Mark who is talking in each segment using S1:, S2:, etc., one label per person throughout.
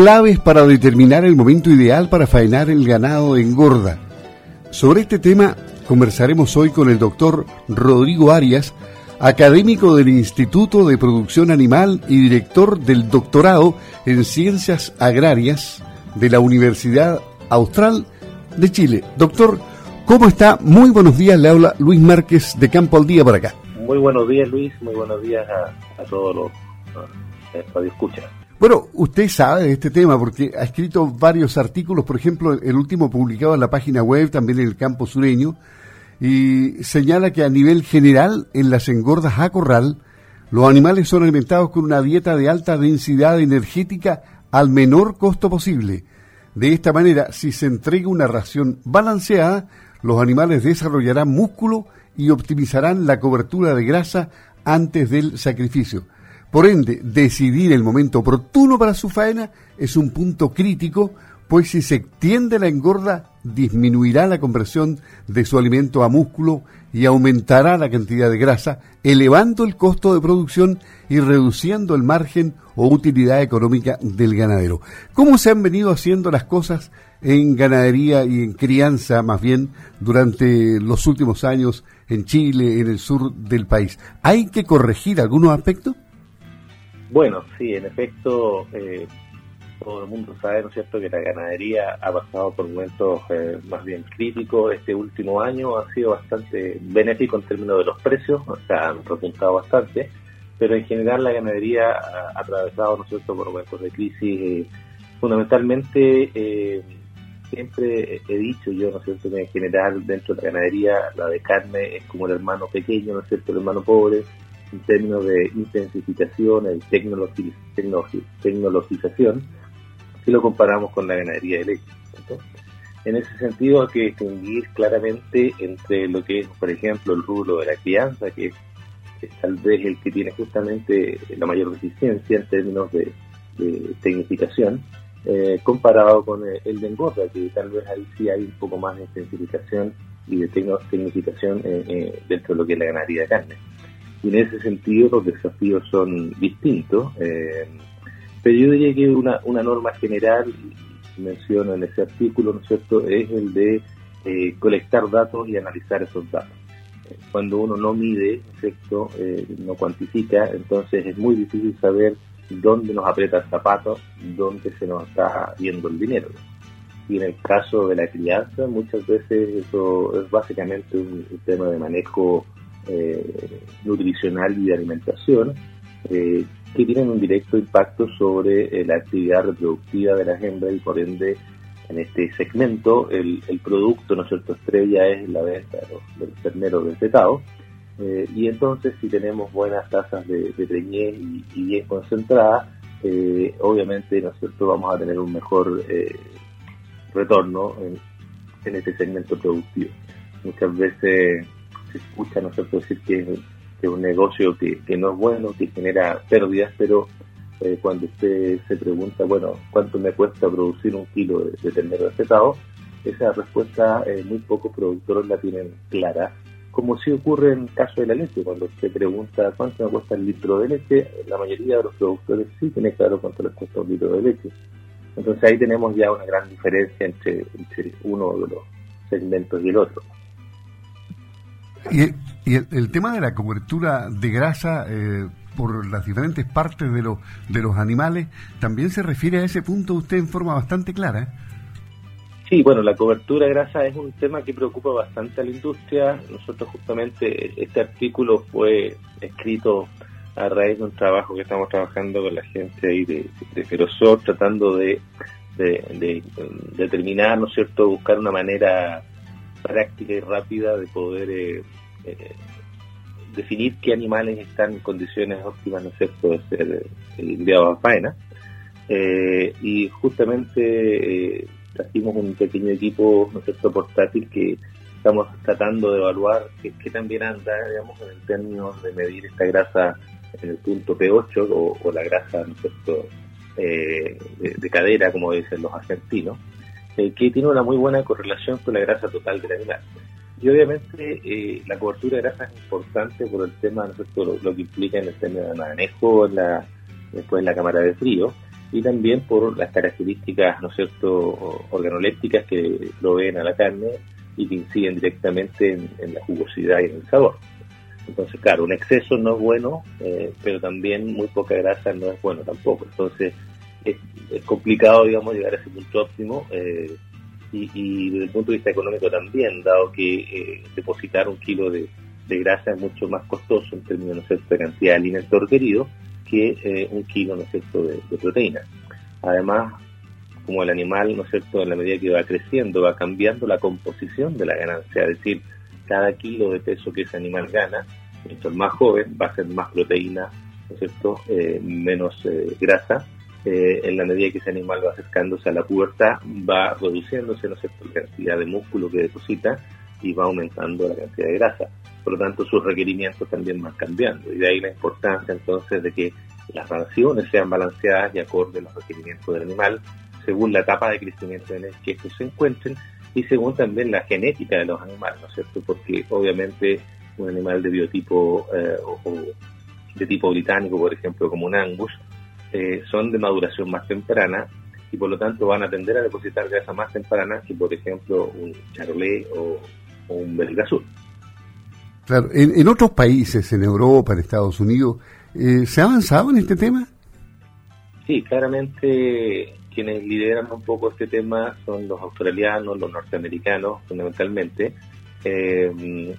S1: Claves para determinar el momento ideal para faenar el ganado de engorda. Sobre este tema conversaremos hoy con el doctor Rodrigo Arias, académico del Instituto de Producción Animal y director del doctorado en Ciencias Agrarias de la Universidad Austral de Chile. Doctor, ¿cómo está? Muy buenos días, le habla Luis Márquez de Campo al Día por acá.
S2: Muy buenos días, Luis, muy buenos días a, todos los que escuchan.
S1: Bueno, usted sabe de este tema porque ha escrito varios artículos, por ejemplo, el último publicado en la página web, también en el campo sureño, y señala que a nivel general, en las engordas a corral, los animales son alimentados con una dieta de alta densidad energética al menor costo posible. De esta manera, si se entrega una ración balanceada, los animales desarrollarán músculo y optimizarán la cobertura de grasa antes del sacrificio. Por ende, decidir el momento oportuno para su faena es un punto crítico, pues si se extiende la engorda, disminuirá la conversión de su alimento a músculo y aumentará la cantidad de grasa, elevando el costo de producción y reduciendo el margen o utilidad económica del ganadero. ¿Cómo se han venido haciendo las cosas en ganadería y en crianza, más bien, durante los últimos años en Chile, en el sur del país? ¿Hay que corregir algunos aspectos?
S2: Bueno, sí, en efecto, eh, todo el mundo sabe, ¿no es cierto?, que la ganadería ha pasado por momentos eh, más bien críticos. Este último año ha sido bastante benéfico en términos de los precios, o sea, han resultado bastante, pero en general la ganadería ha atravesado, ¿no es cierto?, por momentos de crisis. Eh, fundamentalmente, siempre he dicho yo, ¿no es cierto?, que en general dentro de la ganadería la de carne es como el hermano pequeño, ¿no es cierto?, el hermano pobre en términos de intensificación y tecnologización, si lo comparamos con la ganadería de leche. En ese sentido hay que distinguir claramente entre lo que es, por ejemplo, el rubro de la crianza, que es, tal vez el que tiene justamente la mayor resistencia en términos de, tecnificación, eh, comparado con el de engorda, que tal vez ahí sí hay un poco más de intensificación y de tecnificación eh, eh, dentro de lo que es la ganadería de carne. Y en ese sentido los desafíos son distintos. Eh, pero yo diría que una, una norma general, menciono en ese artículo, ¿no es cierto?, es el de eh, colectar datos y analizar esos datos. Cuando uno no mide, ¿no es cierto?, eh, no cuantifica, entonces es muy difícil saber dónde nos aprieta el zapato, dónde se nos está yendo el dinero. Y en el caso de la crianza, muchas veces eso es básicamente un tema de manejo eh, nutricional y de alimentación eh, que tienen un directo impacto sobre eh, la actividad reproductiva de las hembras y por ende en este segmento el, producto, ¿no es cierto?, estrella es la venta de los, terneros desetados y entonces si tenemos buenas tasas de, de preñez y, bien concentradas, obviamente, ¿no es cierto?, vamos a tener un mejor retorno en, en este segmento productivo. Muchas veces se escucha, ¿no es decir que, es un negocio que, no es bueno, que genera pérdidas, pero eh, cuando usted se pregunta, bueno, ¿cuánto me cuesta producir un kilo de, de ternero pesado? Esa respuesta eh, muy pocos productores la tienen clara, como si ocurre en el caso de la leche, cuando usted pregunta cuánto me cuesta el litro de leche, la mayoría de los productores sí tiene claro cuánto les cuesta un litro de leche. Entonces ahí tenemos ya una gran diferencia entre uno de los segmentos y el otro.
S1: Y, el, tema de la cobertura de grasa eh, por las diferentes partes de, de los animales también se refiere a ese punto usted en forma bastante clara.
S2: Sí, bueno, la cobertura de grasa es un tema que preocupa bastante a la industria. Nosotros justamente este artículo fue escrito a raíz de un trabajo que estamos trabajando con la gente ahí de, de Ferozor, tratando de, de, determinar, ¿no es cierto?, buscar una manera práctica y rápida de poder eh, eh, definir qué animales están en condiciones óptimas, ¿no es cierto?, de ser eh, enviados a faena. y justamente trajimos un pequeño equipo, ¿no es portátil que estamos tratando de evaluar qué, también anda, digamos, en términos de medir esta grasa en el punto P8 o, la grasa, ¿no es cierto?, de, cadera, como dicen los argentinos, que tiene una muy buena correlación con la grasa total del animal. Y obviamente eh, la cobertura de grasa es importante por el tema, ¿no lo, que implica en el tema de manejo, la, después en la cámara de frío, y también por las características, ¿no es cierto?, organolépticas que proveen a la carne y que inciden directamente en, la jugosidad y en el sabor. Entonces, claro, un exceso no es bueno, eh, pero también muy poca grasa no es bueno tampoco. Entonces, es, complicado, digamos, llegar a ese punto óptimo. Eh, y, desde el punto de vista económico también, dado que eh, depositar un kilo de, grasa es mucho más costoso en términos ¿no de cantidad de alimento requerido que eh, un kilo ¿no de, de, proteína. Además, como el animal, ¿no es cierto?, en la medida que va creciendo, va cambiando la composición de la ganancia, es decir, cada kilo de peso que ese animal gana, esto es más joven, va a ser más proteína, ¿no es cierto?, eh, menos grasa, eh, en la medida que ese animal va acercándose a la pubertad, va reduciéndose ¿no la cantidad de músculo que deposita y va aumentando la cantidad de grasa. Por lo tanto, sus requerimientos también van cambiando. Y de ahí la importancia entonces de que las raciones sean balanceadas y acorde a los requerimientos del animal, según la etapa de crecimiento en el que estos se encuentren y según también la genética de los animales, ¿no es cierto? Porque obviamente un animal de biotipo eh, o de tipo británico, por ejemplo, como un angus, eh, son de maduración más temprana y por lo tanto van a tender a depositar grasa más temprana que, por ejemplo, un charolé o, un belga azul.
S1: Claro, en, otros países, en Europa, en Estados Unidos, eh, ¿se ha avanzado en este tema?
S2: Sí, claramente quienes lideran un poco este tema son los australianos, los norteamericanos, fundamentalmente. Eh,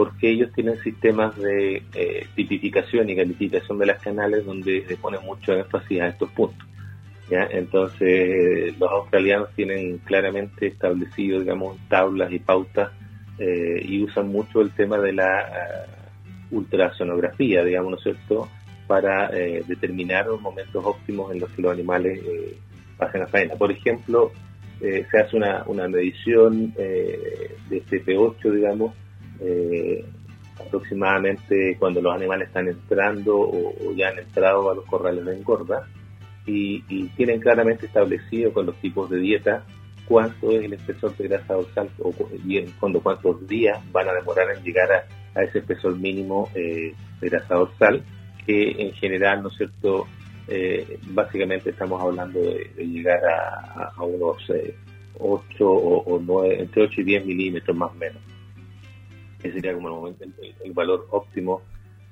S2: porque ellos tienen sistemas de eh, tipificación y calificación de las canales donde se pone mucho énfasis a estos puntos. ¿ya? Entonces, los australianos tienen claramente establecido, digamos, tablas y pautas eh, y usan mucho el tema de la uh, ultrasonografía, digamos, ¿no es cierto?, para eh, determinar los momentos óptimos en los que los animales pasen a faena. Por ejemplo, se hace una, una medición de CP8, digamos, eh, aproximadamente cuando los animales están entrando o, ya han entrado a los corrales de engorda y, tienen claramente establecido con los tipos de dieta cuánto es el espesor de grasa dorsal o y cuando cuántos días van a demorar en llegar a, ese espesor mínimo eh, de grasa dorsal que en general, ¿no es cierto?, eh, básicamente estamos hablando de, llegar a, unos 8 o, o 9, entre 8 y 10 milímetros más o menos ese sería como el, valor óptimo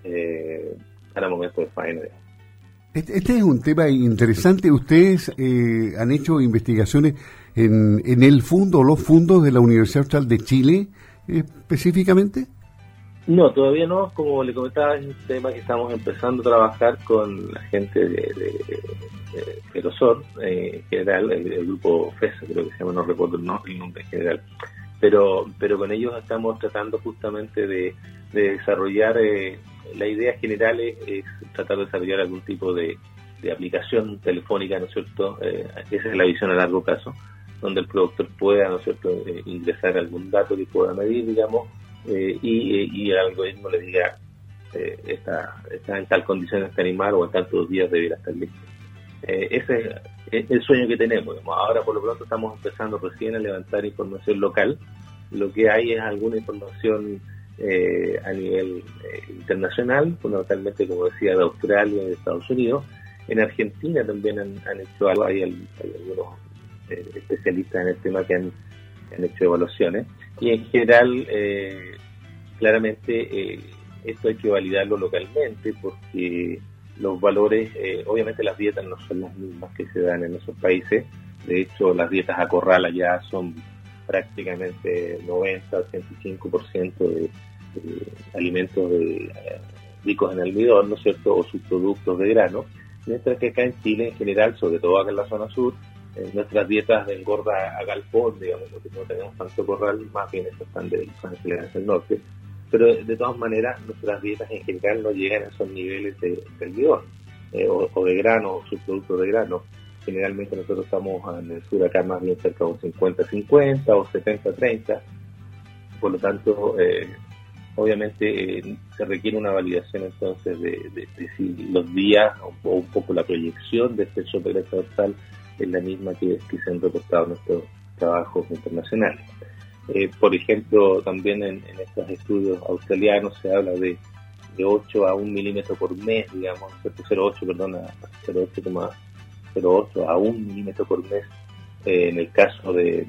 S2: eh, para momento de faena.
S1: Este, este, es un tema interesante. ¿Ustedes eh, han hecho investigaciones en, en el fondo, los fondos de la Universidad Austral de Chile específicamente?
S2: No, todavía no. Como le comentaba, es un tema que estamos empezando a trabajar con la gente de, de, Perosor, eh, general, el, grupo FESA, creo que se llama, no recuerdo el nombre general pero, pero con ellos estamos tratando justamente de, desarrollar, eh, la idea general es, tratar de desarrollar algún tipo de, aplicación telefónica, ¿no es cierto? Eh, esa es la visión a largo plazo, donde el productor pueda, ¿no es cierto?, eh, ingresar algún dato que pueda medir, digamos, y, y, el algoritmo le diga, está, está en tal condición este animal o en tantos días debería estar listo. ese es el sueño que tenemos. Ahora por lo pronto estamos empezando recién a levantar información local. Lo que hay es alguna información eh, a nivel eh, internacional, fundamentalmente, como decía, de Australia y de Estados Unidos. En Argentina también han, hecho algo, hay, algunos eh, especialistas en el tema que han, hecho evaluaciones. Y en general, claramente, esto hay que validarlo localmente porque los valores, eh, obviamente las dietas no son las mismas que se dan en esos países, de hecho las dietas a corral allá son prácticamente 90-85% de, de alimentos de, eh, ricos en almidón, ¿no es cierto?, o subproductos de grano, mientras que acá en Chile en general, sobre todo acá en la zona sur, eh, nuestras dietas de engorda a galpón, digamos, porque no tenemos tanto corral, más bien están de del norte, pero de todas maneras nuestras dietas en general no llegan a esos niveles de, de eh, o, de grano o subproductos de grano. Generalmente nosotros estamos en el sur acá más bien cerca de un 50-50 o 70-30. Por lo tanto, eh, obviamente eh, se requiere una validación entonces de, si los días o, un poco la proyección de este de dorsal es la misma que, que se han reportado en nuestros trabajos internacionales. Eh, por ejemplo, también en, estos estudios australianos se habla de, de 8 a 1 milímetro por mes, digamos, 0,8, perdón, a 0,8 0,08 a 1 milímetro por mes eh, en el caso de,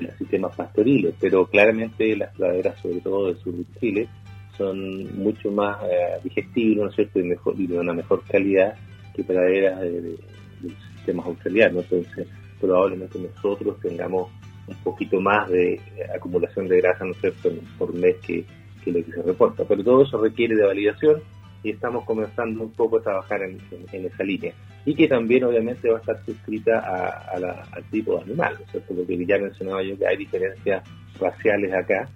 S2: los sistemas pastoriles, pero claramente las praderas, sobre todo del sur de Chile, son mucho más eh, digestibles, ¿no es cierto?, y, mejor, y de una mejor calidad que praderas de, de, los sistemas australianos. Entonces, probablemente nosotros tengamos un poquito más de acumulación de grasa, ¿no es cierto?, por mes que, que lo que se reporta. Pero todo eso requiere de validación y estamos comenzando un poco a trabajar en, esa línea. Y que también obviamente va a estar suscrita a, al tipo de animal, ¿no es cierto? Porque ya mencionaba yo que hay diferencias raciales acá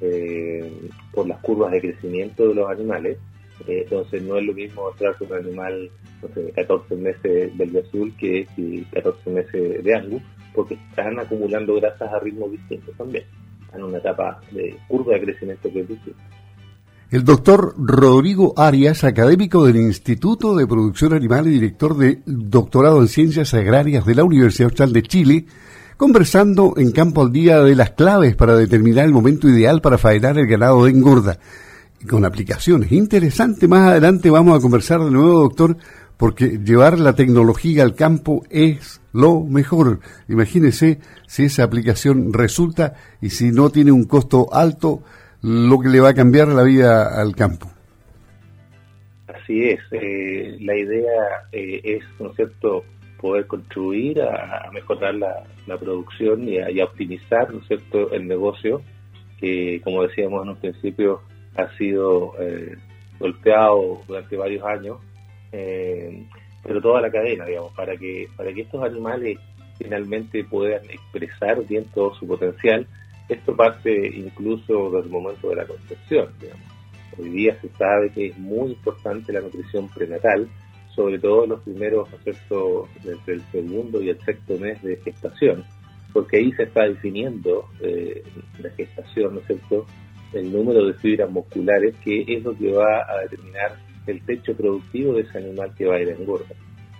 S2: eh, por las curvas de crecimiento de los animales. Eh, entonces no es lo mismo tratar un animal no sé, 14 meses del azul que, 14 meses de angus, porque están acumulando grasas a ritmos distintos también. en una etapa de curva de crecimiento que es.
S1: El doctor Rodrigo Arias, académico del Instituto de Producción Animal y director de doctorado en Ciencias Agrarias de la Universidad Austral de Chile, conversando en Campo al Día de las claves para determinar el momento ideal para faenar el ganado de engorda. Con aplicaciones interesantes, más adelante vamos a conversar de nuevo, doctor, porque llevar la tecnología al campo es lo mejor. Imagínese si esa aplicación resulta y si no tiene un costo alto, lo que le va a cambiar la vida al campo.
S2: Así es, eh, la idea eh, es, ¿no es cierto?, poder contribuir a, mejorar la, producción y a, optimizar, ¿no es cierto?, el negocio que, como decíamos en un principio, ha sido eh, golpeado durante varios años, pero toda la cadena, digamos, para que, para que estos animales finalmente puedan expresar bien todo su potencial, esto parte incluso desde el momento de la concepción. Hoy día se sabe que es muy importante la nutrición prenatal, sobre todo en los primeros, ¿no desde el segundo y el sexto mes de gestación, porque ahí se está definiendo eh, la gestación, ¿no es cierto?, el número de fibras musculares, que es lo que va a determinar el techo productivo de ese animal que va a ir a engorda.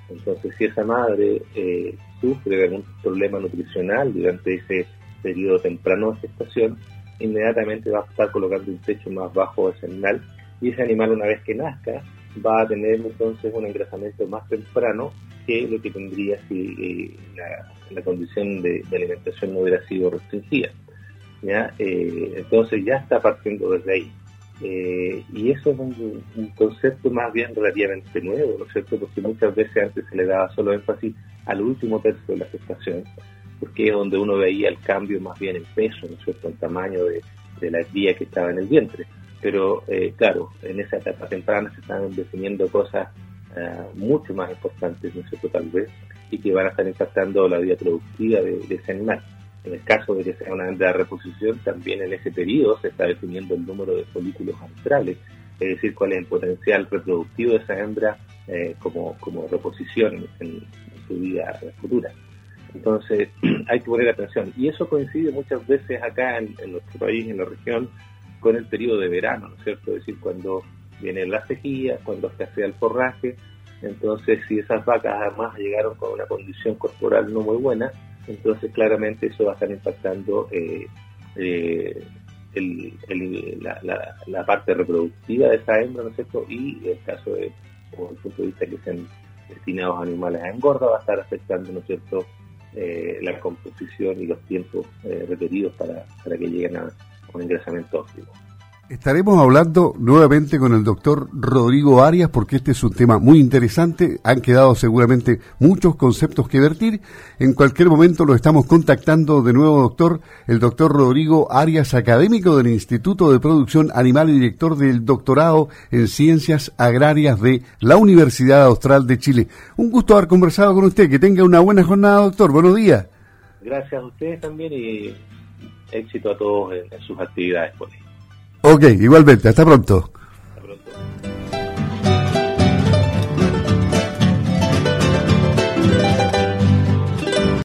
S2: Entonces, si esa madre eh, sufre algún problema nutricional durante ese periodo temprano de gestación, inmediatamente va a estar colocando un techo más bajo ese animal y ese animal una vez que nazca va a tener entonces un engrasamiento más temprano que lo que tendría si eh, la, condición de, alimentación no hubiera sido restringida. ¿ya? Eh, entonces ya está partiendo desde ahí. Eh, y eso es un, concepto más bien relativamente nuevo, ¿no es cierto? Porque muchas veces antes se le daba solo énfasis al último tercio de la gestación porque es donde uno veía el cambio más bien en peso, ¿no es cierto?, el tamaño de, la vía que estaba en el vientre. Pero eh, claro, en esa etapa temprana se están definiendo cosas eh, mucho más importantes, ¿no es cierto?, tal vez, y que van a estar impactando la vida productiva de, ese animal. En el caso de que sea una de reposición, también en ese periodo se está definiendo el número de folículos antrales, es decir, cuál es el potencial reproductivo de esa hembra eh, como, como reposición en su vida futura. Entonces hay que poner atención. Y eso coincide muchas veces acá en, nuestro país, en la región, con el periodo de verano, ¿no es cierto? Es decir, cuando viene la sequía, cuando escasea el forraje. Entonces, si esas vacas además llegaron con una condición corporal no muy buena, entonces claramente eso va a estar impactando eh, eh, la, parte reproductiva de esa hembra, ¿no es cierto? Y el caso de, el punto de vista que sean destinados animales a engorda, va a estar afectando, ¿no es eh, la composición y los tiempos requeridos para, para que lleguen a un ingresamiento óptimo.
S1: Estaremos hablando nuevamente con el doctor Rodrigo Arias porque este es un tema muy interesante. Han quedado seguramente muchos conceptos que vertir. En cualquier momento lo estamos contactando de nuevo, doctor. El doctor Rodrigo Arias, académico del Instituto de Producción Animal y director del doctorado en Ciencias Agrarias de la Universidad Austral de Chile. Un gusto haber conversado con usted. Que tenga una buena jornada, doctor. Buenos días.
S2: Gracias a ustedes también y éxito a todos en, sus actividades. Por
S1: Ok, igualmente, hasta pronto.